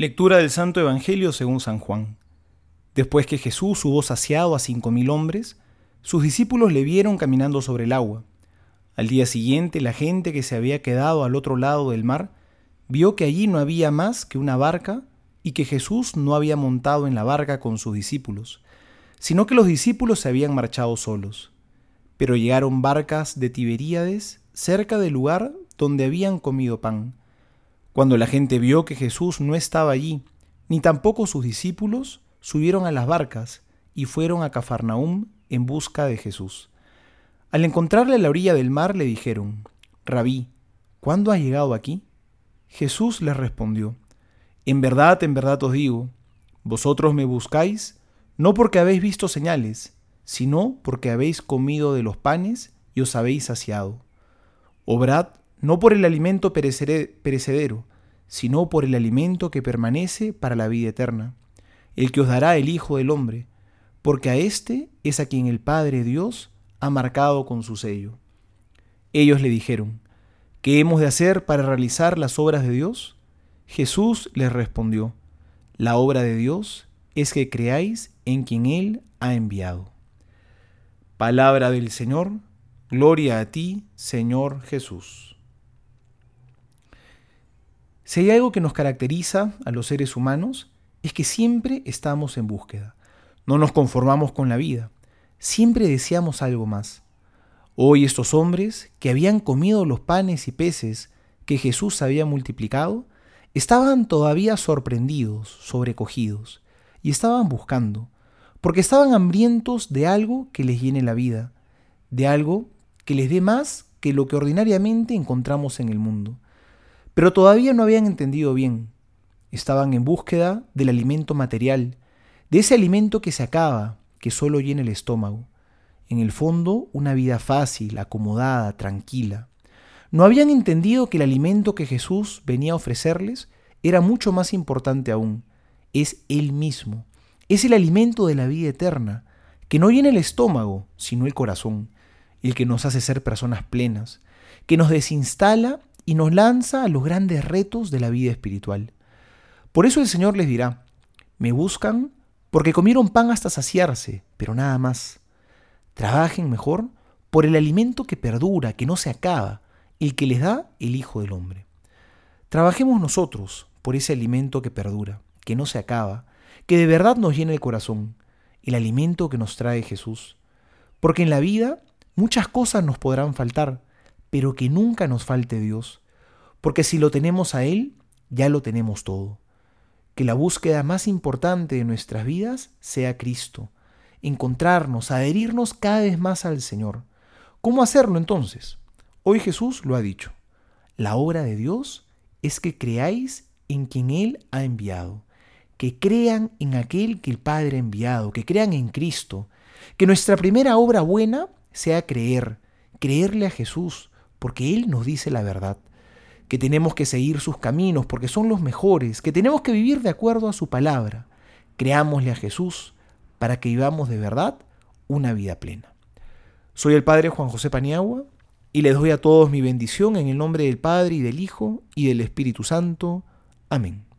Lectura del Santo Evangelio según San Juan. Después que Jesús hubo saciado a cinco mil hombres, sus discípulos le vieron caminando sobre el agua. Al día siguiente, la gente que se había quedado al otro lado del mar vio que allí no había más que una barca y que Jesús no había montado en la barca con sus discípulos, sino que los discípulos se habían marchado solos. Pero llegaron barcas de Tiberíades cerca del lugar donde habían comido pan. Cuando la gente vio que Jesús no estaba allí, ni tampoco sus discípulos, subieron a las barcas y fueron a Cafarnaúm en busca de Jesús. Al encontrarle a la orilla del mar le dijeron, Rabí, ¿cuándo has llegado aquí? Jesús les respondió, En verdad, en verdad os digo, vosotros me buscáis no porque habéis visto señales, sino porque habéis comido de los panes y os habéis saciado. Obrad no por el alimento perecedero, sino por el alimento que permanece para la vida eterna, el que os dará el Hijo del Hombre, porque a éste es a quien el Padre Dios ha marcado con su sello. Ellos le dijeron, ¿qué hemos de hacer para realizar las obras de Dios? Jesús les respondió, la obra de Dios es que creáis en quien Él ha enviado. Palabra del Señor, gloria a ti, Señor Jesús. Si hay algo que nos caracteriza a los seres humanos, es que siempre estamos en búsqueda. No nos conformamos con la vida. Siempre deseamos algo más. Hoy estos hombres, que habían comido los panes y peces que Jesús había multiplicado, estaban todavía sorprendidos, sobrecogidos, y estaban buscando, porque estaban hambrientos de algo que les llene la vida, de algo que les dé más que lo que ordinariamente encontramos en el mundo. Pero todavía no habían entendido bien. Estaban en búsqueda del alimento material, de ese alimento que se acaba, que solo llena el estómago. En el fondo, una vida fácil, acomodada, tranquila. No habían entendido que el alimento que Jesús venía a ofrecerles era mucho más importante aún. Es Él mismo. Es el alimento de la vida eterna, que no llena el estómago, sino el corazón, el que nos hace ser personas plenas, que nos desinstala y nos lanza a los grandes retos de la vida espiritual. Por eso el Señor les dirá, me buscan porque comieron pan hasta saciarse, pero nada más. Trabajen mejor por el alimento que perdura, que no se acaba, el que les da el Hijo del Hombre. Trabajemos nosotros por ese alimento que perdura, que no se acaba, que de verdad nos llena el corazón, el alimento que nos trae Jesús. Porque en la vida muchas cosas nos podrán faltar, pero que nunca nos falte Dios, porque si lo tenemos a Él, ya lo tenemos todo. Que la búsqueda más importante de nuestras vidas sea Cristo, encontrarnos, adherirnos cada vez más al Señor. ¿Cómo hacerlo entonces? Hoy Jesús lo ha dicho. La obra de Dios es que creáis en quien Él ha enviado, que crean en aquel que el Padre ha enviado, que crean en Cristo, que nuestra primera obra buena sea creer, creerle a Jesús, porque Él nos dice la verdad, que tenemos que seguir sus caminos porque son los mejores, que tenemos que vivir de acuerdo a su palabra. Creámosle a Jesús para que vivamos de verdad una vida plena. Soy el Padre Juan José Paniagua y les doy a todos mi bendición en el nombre del Padre y del Hijo y del Espíritu Santo. Amén.